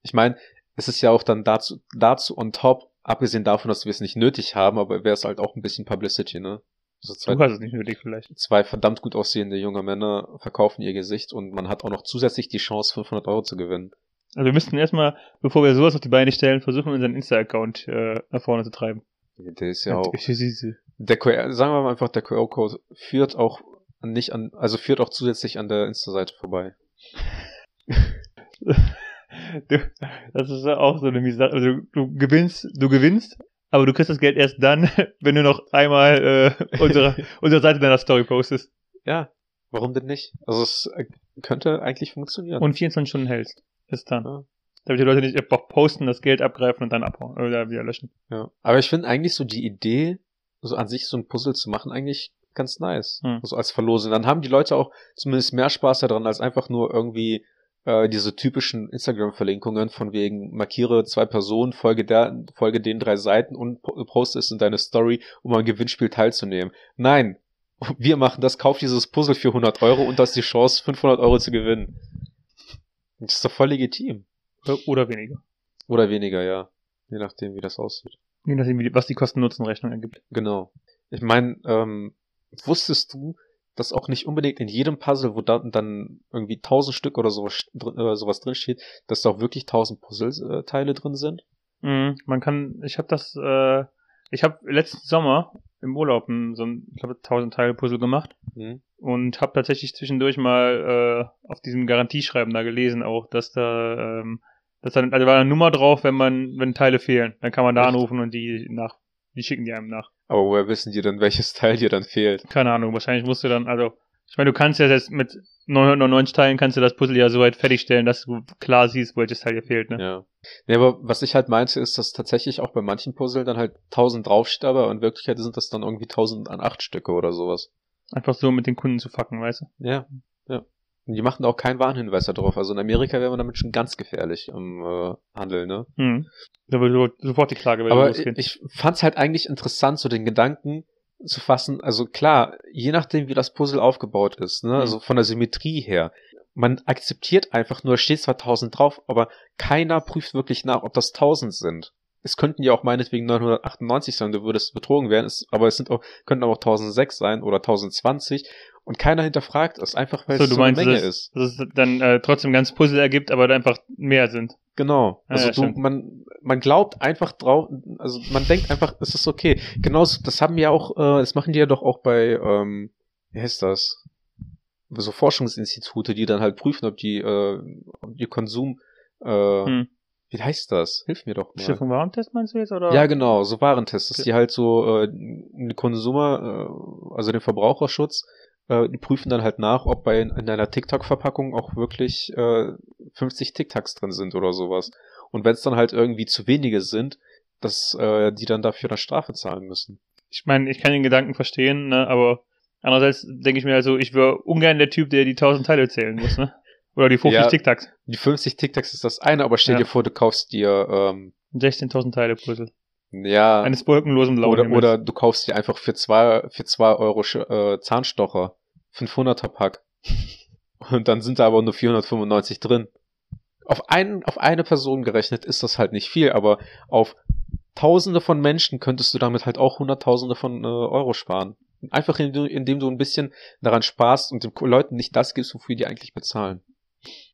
Ich meine, es ist ja auch dann dazu, dazu on top, abgesehen davon, dass wir es nicht nötig haben, aber wäre es halt auch ein bisschen Publicity, ne? Also zwei, Du hast es nicht nötig vielleicht. zwei verdammt gut aussehende junge Männer verkaufen ihr Gesicht und man hat auch noch zusätzlich die Chance, 500 Euro zu gewinnen. Also wir müssten erstmal, bevor wir sowas auf die Beine stellen, versuchen, unseren Insta-Account äh, nach vorne zu treiben. Der ist ja auch. Der sagen wir mal einfach, der QR-Code führt auch nicht an, also führt auch zusätzlich an der Insta-Seite vorbei. du, das ist ja auch so eine Misa also du gewinnst, du gewinnst, aber du kriegst das Geld erst dann, wenn du noch einmal äh, unsere, unsere Seite deiner Story postest Ja, warum denn nicht? Also es äh, könnte eigentlich funktionieren. und 24 Stunden hältst. Bis dann. Ja. Damit die Leute nicht einfach posten, das Geld abgreifen und dann abhauen oder wieder löschen. Ja. Aber ich finde eigentlich so die Idee, so an sich so ein Puzzle zu machen, eigentlich ganz nice. Hm. Also als Verlosung. Dann haben die Leute auch zumindest mehr Spaß daran, als einfach nur irgendwie äh, diese typischen Instagram-Verlinkungen von wegen markiere zwei Personen, folge der, folge den drei Seiten und po- poste es in deine Story, um am Gewinnspiel teilzunehmen. Nein. Wir machen das, kauf dieses Puzzle für 100 Euro und das ist die Chance, 500 Euro zu gewinnen. Das ist doch voll legitim. Oder, oder weniger. Oder weniger, ja. Je nachdem, wie das aussieht. Je nachdem, was die Kosten-Nutzen-Rechnung ergibt. Genau. Ich meine, ähm, wusstest du, dass auch nicht unbedingt in jedem Puzzle, wo dann, dann irgendwie tausend Stück oder sowas, äh, sowas drin steht, dass da auch wirklich tausend Puzzleteile drin sind? Mhm, man kann, ich habe das, äh, ich habe letzten Sommer im Urlaub ein, so ein, ich glaube, 1000 Teile Puzzle gemacht Hm? und habe tatsächlich zwischendurch mal äh, auf diesem Garantieschreiben da gelesen auch, dass da, ähm, dass da, also war eine Nummer drauf, wenn man, wenn Teile fehlen, dann kann man da Echt? anrufen und die nach, die schicken die einem nach. Aber woher wissen die dann, welches Teil dir dann fehlt? Keine Ahnung, wahrscheinlich musst du dann, also, ich meine, du kannst ja jetzt mit 999 Teilen kannst du das Puzzle ja so weit fertigstellen, dass du klar siehst, welches Teil dir fehlt, ne? Ja. Nee, aber was ich halt meinte, ist, dass tatsächlich auch bei manchen Puzzle dann halt 1000 draufsteht, aber in Wirklichkeit sind das dann irgendwie 1008 Stücke oder sowas. Einfach so mit den Kunden zu fucken, weißt du? Ja, ja. Und die machen auch keinen Warnhinweis darauf. Also in Amerika wäre man damit schon ganz gefährlich im äh, Handel, ne? Mhm. Da würde so- sofort die Klage wieder Aber losgehen. ich, ich fand's halt eigentlich interessant, so den Gedanken zu fassen. Also klar, je nachdem, wie das Puzzle aufgebaut ist, ne, Mhm. also von der Symmetrie her, man akzeptiert einfach nur, es steht zwar 1000 drauf, aber keiner prüft wirklich nach, ob das 1000 sind. Es könnten ja auch meinetwegen 998 sein, du würdest betrogen werden, es, aber es sind auch, könnten aber auch 1006 sein oder 1020 und keiner hinterfragt es, einfach weil so, es so eine meinst, Menge dass, ist. dass es dann äh, trotzdem ganz Puzzle ergibt, aber da einfach mehr sind. Genau. Ja, Also ja, du, stimmt. man, man glaubt einfach drauf, also man denkt einfach, es ist okay. Genauso, das haben ja auch, äh, das machen die ja doch auch bei, ähm, wie heißt das? So Forschungsinstitute, die dann halt prüfen, ob die, äh, ob die Konsum, äh, Hm. Wie heißt das? Hilf mir doch mal. Schiffung Warentest meinst du jetzt, oder? Ja, genau, so Warentests, dass die halt so äh, den Konsumer, äh, also den Verbraucherschutz, äh, die prüfen dann halt nach, ob bei in einer TikTok-Verpackung auch wirklich äh, 50 TikToks drin sind oder sowas. Und wenn es dann halt irgendwie zu wenige sind, dass äh, die dann dafür eine Strafe zahlen müssen. Ich meine, ich kann den Gedanken verstehen, ne, aber andererseits denke ich mir also, ich wäre ungern der Typ, der die 1000 Teile zählen muss, ne? Oder die 50 Ja. Tic-Tacs. Die 50 TikToks ist das eine, aber stell Ja. dir vor, du kaufst dir ähm, 16.000 Teile Puzzle. ja Eines wolkenlosen blauen oder, Himmels. oder du kaufst dir einfach für zwei, für zwei Euro äh, Zahnstocher. 500er Pack. Und dann sind da aber nur 495 drin. Auf, einen, auf eine Person gerechnet ist das halt nicht viel, aber auf Tausende von Menschen könntest du damit halt auch Hunderttausende von äh, Euro sparen. Einfach indem du, indem du ein bisschen daran sparst und den Leuten nicht das gibst, wofür die eigentlich bezahlen.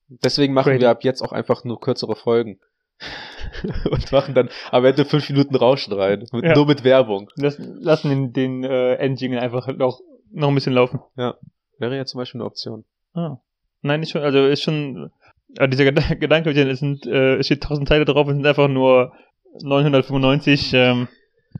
Deswegen machen Crazy. wir ab jetzt auch einfach nur kürzere Folgen. und machen dann am Ende fünf Minuten Rauschen rein. Mit, Ja. Nur mit Werbung. Lassen, lassen den, den äh, Endjingle einfach noch, noch ein bisschen laufen. Wäre ja zum Beispiel eine Option. Ah. Nein, nicht schon, also ist schon, äh, dieser Geda- Gedanke, es sind, äh, es steht 1000 Teile drauf, es sind einfach nur 995, ähm,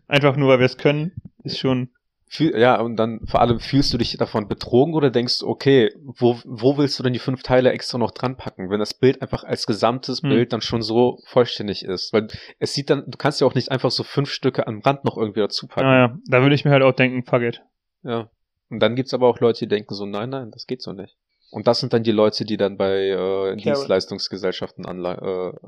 einfach nur, weil wir es können, ist schon, Fühl, ja, und dann vor allem fühlst du dich davon betrogen oder denkst du, okay, wo, wo willst du denn die fünf Teile extra noch dran packen, wenn das Bild einfach als gesamtes Hm. Bild dann schon so vollständig ist? Weil es sieht dann, du kannst ja auch nicht einfach so fünf Stücke am Rand noch irgendwie dazu packen. naja, da würde ich mir halt auch denken, fuck it. Ja. Und dann gibt's aber auch Leute, die denken so, nein, nein, das geht so nicht. Und das sind dann die Leute, die dann bei äh, Dienstleistungsgesellschaften äh,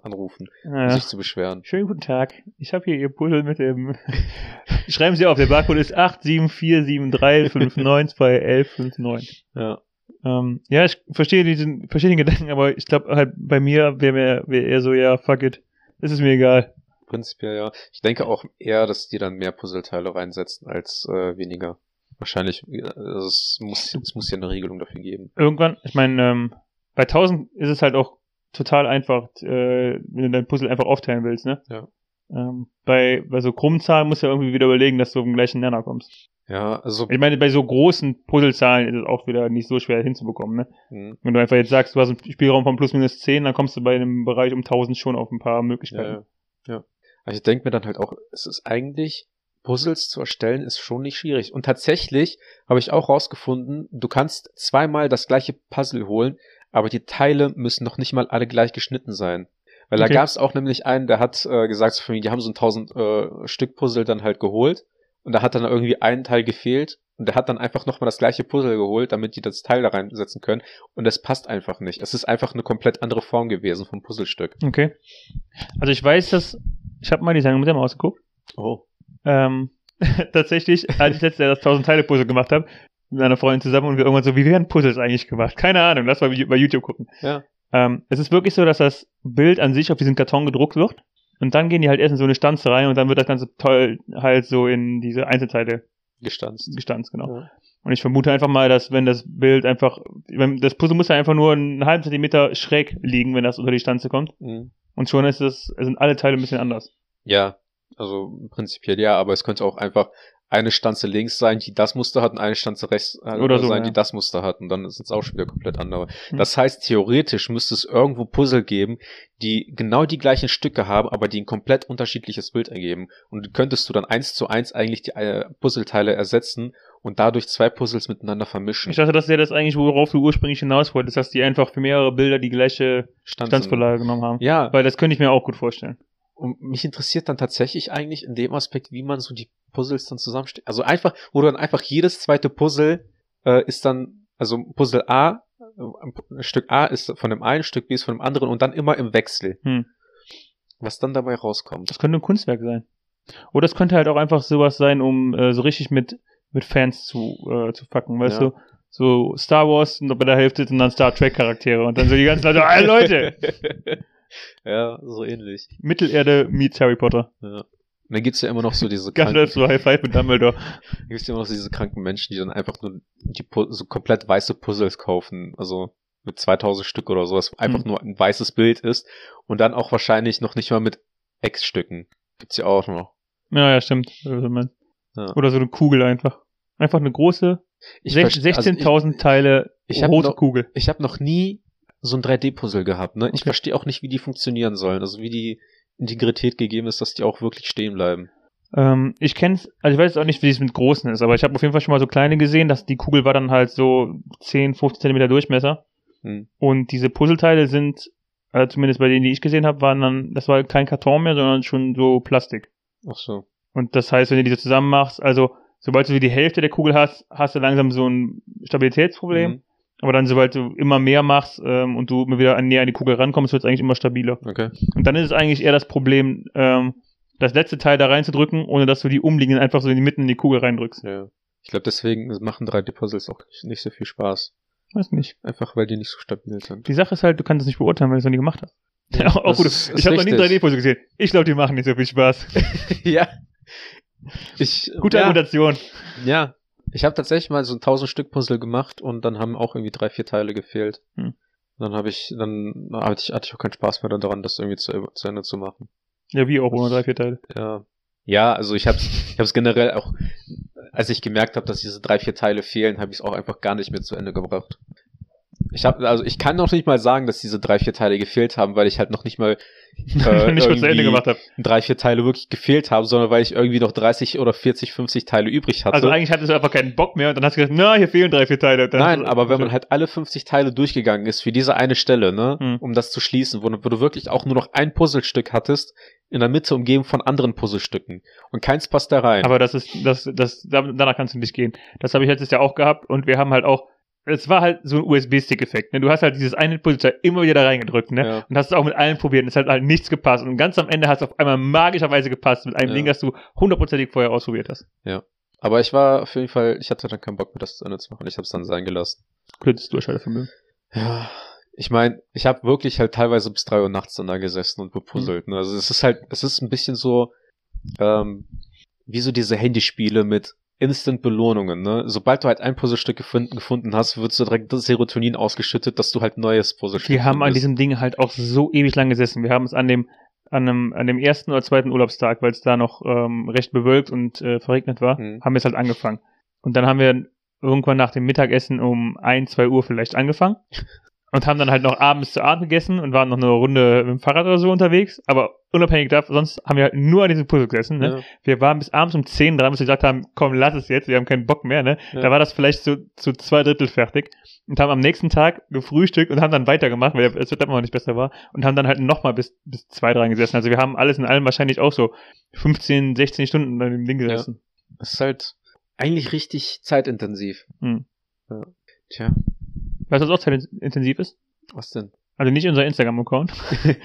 anrufen, um Naja. sich zu beschweren. Schönen guten Tag. Ich habe hier Ihr Puzzle mit dem. Schreiben Sie auf, der Barcode ist 8747359211159. Ja. Ähm, ja, ich verstehe diesen, verstehe den Gedanken, aber ich glaube halt bei mir wäre mir wär eher so, ja, fuck it. Es ist mir egal. Prinzipiell ja. Ich denke auch eher, dass die dann mehr Puzzleteile reinsetzen als äh, weniger. Wahrscheinlich, äh, also es muss, es muss ja eine Regelung dafür geben. Irgendwann, ich meine, ähm, bei 1000 ist es halt auch total einfach, äh, wenn du dein Puzzle einfach aufteilen willst, ne? Ja. Ähm, bei, bei so krummen Zahlen musst du ja irgendwie wieder überlegen, dass du auf den gleichen Nenner kommst. Ja, also Ich meine, bei so großen Puzzlezahlen ist es auch wieder nicht so schwer hinzubekommen, ne? mh, Wenn du einfach jetzt sagst, du hast einen Spielraum von plus minus 10, dann kommst du bei einem Bereich um 1000 schon auf ein paar ja, Möglichkeiten. ja. ja. Also ich denke mir dann halt auch, es ist eigentlich, Puzzles zu erstellen ist schon nicht schwierig. Und tatsächlich habe ich auch rausgefunden, du kannst zweimal das gleiche Puzzle holen, aber die Teile müssen noch nicht mal alle gleich geschnitten sein. Weil Okay. da gab es auch nämlich einen, der hat äh, gesagt, die haben so ein 1000 äh, Stück Puzzle dann halt geholt und da hat dann irgendwie ein Teil gefehlt und der hat dann einfach nochmal das gleiche Puzzle geholt, damit die das Teil da reinsetzen können und das passt einfach nicht. Es ist einfach eine komplett andere Form gewesen vom Puzzlestück. Okay. Also ich weiß, dass, ich habe mal die Sendung mit dem ausgeguckt. Oh. Ähm, tatsächlich, als ich letztes Jahr das 1000 Teile Puzzle gemacht habe, mit einer Freundin zusammen und wir irgendwann so, wie werden Puzzles eigentlich gemacht? Keine Ahnung, lass mal bei YouTube gucken. Ja. Ähm, es ist wirklich so, dass das Bild an sich auf diesen Karton gedruckt wird und dann gehen die halt erst in so eine Stanze rein und dann wird das ganze toll halt so in diese Einzelteile Gestanzt. gestanzt, genau. Ja. Und ich vermute einfach mal, dass wenn das Bild einfach, wenn das Puzzle muss ja einfach nur einen halben Zentimeter schräg liegen, wenn das unter die Stanze kommt. Mhm. Und schon ist es, sind alle Teile ein bisschen anders. Ja, also prinzipiell ja, aber es könnte auch einfach eine Stanze links sein, die das Muster hat und eine Stanze rechts äh, Oder so, sein, ja. die das Muster hat und dann sind es auch schon wieder komplett andere. Hm. Das heißt, theoretisch müsste es irgendwo Puzzle geben, die genau die gleichen Stücke haben, aber die ein komplett unterschiedliches Bild ergeben. Und könntest du dann eins zu eins eigentlich die äh, Puzzleteile ersetzen und dadurch zwei Puzzles miteinander vermischen. Ich dachte, das wäre das eigentlich, worauf du ursprünglich hinaus wolltest, dass die einfach für mehrere Bilder die gleiche Stanzen- Stanzvorlage genommen haben. Ja, Weil das könnte ich mir auch gut vorstellen. Und mich interessiert dann tatsächlich eigentlich in dem Aspekt, wie man so die Puzzles dann zusammenstellt. Also einfach, wo du dann einfach jedes zweite Puzzle äh, ist dann, also Puzzle A, äh, Stück A ist von dem einen, Stück B ist von dem anderen und dann immer im Wechsel. Hm. Was dann dabei rauskommt. Das könnte ein Kunstwerk sein. Oder es könnte halt auch einfach sowas sein, um äh, so richtig mit, mit Fans zu, äh, zu fucken, weißt Ja. du? So Star Wars und bei der Hälfte sind dann Star Trek Charaktere und dann so die ganzen Leute, ah, Leute! ja, so ähnlich. Mittelerde meets Harry Potter. Ja. Und dann gibt's ja immer noch so diese kranken, Gandalf so High Five mit Dumbledore. gibt's ja immer noch so diese kranken Menschen, die dann einfach nur die so komplett weiße Puzzles kaufen. Also mit 2000 Stück oder sowas, einfach Hm. nur ein weißes Bild ist und dann auch wahrscheinlich noch nicht mal mit Ex-Stücken. Gibt's ja auch noch. Ja, ja, stimmt. Oder so mein- Ja. Oder so eine Kugel einfach. Einfach eine große, Ich sech- verste- also 16.000 Teile ich hab rote noch- Kugel. Ich, ich habe noch nie so ein 3D-Puzzle gehabt. Ne? Ich verstehe auch nicht, wie die funktionieren sollen. Also wie die Integrität gegeben ist, dass die auch wirklich stehen bleiben. Ähm, ich kenn's, also ich weiß jetzt auch nicht, wie es mit großen ist, aber ich habe auf jeden Fall schon mal so kleine gesehen, dass die Kugel war dann halt so 10, 15 Zentimeter Durchmesser. Hm. Und diese Puzzleteile sind, also zumindest bei denen, die ich gesehen habe, waren dann, das war kein Karton mehr, sondern schon so Plastik. Ach so. Und das heißt, wenn du diese zusammen machst, also sobald du die Hälfte der Kugel hast, hast du langsam so ein Stabilitätsproblem. Mhm. Aber dann, sobald du immer mehr machst ähm, und du immer wieder näher an die Kugel rankommst, wird es eigentlich immer stabiler. Okay. Und dann ist es eigentlich eher das Problem, ähm, das letzte Teil da reinzudrücken, ohne dass du die umliegenden einfach so in die Mitte in die Kugel reindrückst. Ja. Ich glaube, deswegen machen 3D-Puzzles auch nicht, so viel Spaß. Weiß nicht. Einfach weil die nicht so stabil sind. Die Sache ist halt, du kannst es nicht beurteilen, weil du es noch nie gemacht hast. Ja, auch Das gut. ist- ich habe noch nie richtig. 3D-Puzzle gesehen. Ich glaube, die machen nicht so viel Spaß. ja. Ich, Gute ja, Argumentation. Ja. Ich habe tatsächlich mal so ein 1000 Stück Puzzle gemacht und dann haben auch irgendwie drei, vier Teile gefehlt. Hm. Dann habe ich, dann hatte ich, hatte ich auch keinen Spaß mehr daran, das irgendwie zu, zu Ende zu machen. Ja, wie auch ohne drei, vier Teile. Ja. Ja, also ich habe ich hab's generell auch, als ich gemerkt habe, dass diese drei, vier Teile fehlen, habe ich es auch einfach gar nicht mehr zu Ende gebracht. Ich habe, also ich kann noch nicht mal sagen, dass diese drei, vier Teile gefehlt haben, weil ich halt noch nicht mal äh, nicht mal zu Ende gemacht habe. drei, vier Teile wirklich gefehlt haben, sondern weil ich irgendwie noch 30 oder 40, 50 Teile übrig hatte. Also eigentlich hattest du einfach keinen Bock mehr und dann hast du gesagt, na, hier fehlen drei, vier Teile. Nein, aber wenn man halt alle 50 Teile durchgegangen ist für diese eine Stelle, ne, Hm. um das zu schließen, wo, wo du wirklich auch nur noch ein Puzzlestück hattest, in der Mitte umgeben von anderen Puzzlestücken und keins passt da rein. Aber das ist, das, das, da- danach kannst du nicht gehen. Das habe ich letztes Jahr auch gehabt und wir haben halt auch, es war halt so ein USB-Stick-Effekt. Ne? Du hast halt dieses eine Puzzleteil immer wieder da reingedrückt, ne? Ja. Und hast es auch mit allen probiert und es hat halt nichts gepasst. Und ganz am Ende hat es auf einmal magischerweise gepasst mit einem Ja. Ding, das du hundertprozentig vorher ausprobiert hast. Aber ich war auf jeden Fall, ich hatte dann keinen Bock mehr, das zu Ende zu machen. Ich habe es dann sein gelassen. Blödes Durchhaltevermögen. Ja, ich meine, ich habe wirklich halt teilweise bis drei Uhr nachts dann da gesessen und bepuzzelt. Ne? Also es ist halt, es ist ein bisschen so, ähm, wie so diese Handyspiele mit Instant-Belohnungen. Ne? Sobald du halt ein Puzzlestück gefunden, gefunden hast, wird so direkt das Serotonin ausgeschüttet, dass du halt neues Puzzlestück Wir haben an diesem Ding halt auch so ewig lang gesessen. Wir haben es an dem, an einem, an dem ersten oder zweiten Urlaubstag, weil es da noch ähm, recht bewölkt und äh, verregnet war, Mhm. haben wir es halt angefangen. Und dann haben wir irgendwann nach dem Mittagessen um ein, zwei Uhr vielleicht angefangen und haben dann halt noch abends zu Abend gegessen und waren noch eine Runde mit dem Fahrrad oder so unterwegs. Aber unabhängig davon, sonst haben wir halt nur an diesem Puzzle gesessen. Ne? Ja, Wir waren bis abends um 10 dran, bis wir gesagt haben, komm, lass es jetzt, wir haben keinen Bock mehr. Ne? Ja. Da war das vielleicht so zu zwei Drittel fertig und haben am nächsten Tag gefrühstückt und haben dann weitergemacht, weil es immer noch nicht besser war und haben dann halt nochmal bis, bis zwei dran gesessen. Also wir haben alles in allem wahrscheinlich auch so 15, 16 Stunden an dem Ding gesessen. es ist halt eigentlich richtig zeitintensiv. Hm. Ja. Tja, Weißt du, was auch zeitintensiv ist? was denn? Also nicht unser Instagram-Account.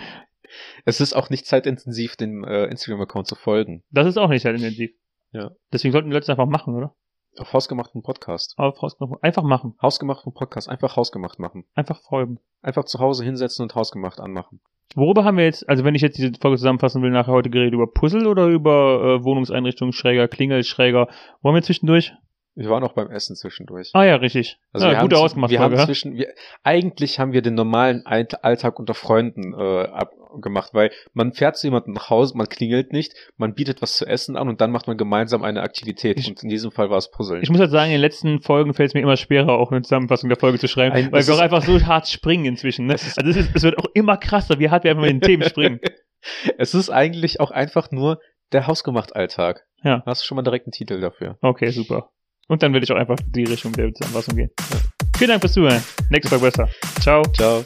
Es ist auch nicht zeitintensiv, dem äh, Instagram-Account zu folgen. Das ist auch nicht zeitintensiv. Ja. Deswegen sollten die Leute es einfach machen, oder? Auf hausgemachten Podcast. Auf Hausgemacht. Einfach machen. Hausgemachten Podcast, einfach hausgemacht machen. Einfach folgen. Einfach zu Hause hinsetzen und hausgemacht anmachen. Worüber haben wir jetzt, also wenn ich jetzt diese Folge zusammenfassen will, nachher heute geredet über Puzzle oder über äh, Wohnungseinrichtungen, Schräger, Klingel, Schräger? Wo haben wir zwischendurch? Wir waren auch beim Essen zwischendurch. Ah ja, richtig. Also ja, wir gute haben, ausgemacht wir haben zwischen, wir, eigentlich haben wir den normalen Alltag unter Freunden äh, abgemacht, weil man fährt zu jemandem nach Hause, man klingelt nicht, man bietet was zu essen an und dann macht man gemeinsam eine Aktivität. Ich- und in diesem Fall war es Puzzeln. Ich muss halt sagen, in den letzten Folgen fällt es mir immer schwerer, auch eine Zusammenfassung der Folge zu schreiben, Ein- weil es wir auch einfach so hart springen inzwischen. Ne? Also es, ist, es wird auch immer krasser, wie hart wir einfach mit den Themen springen. es ist eigentlich auch einfach nur der hausgemacht Alltag. Ja. Hast du schon mal direkt einen Titel dafür? Okay, super. Und dann will ich auch einfach die Richtung der Zusammenfassung gehen. Vielen Dank fürs Zuhören. Nächste Folge besser. Ciao. Ciao.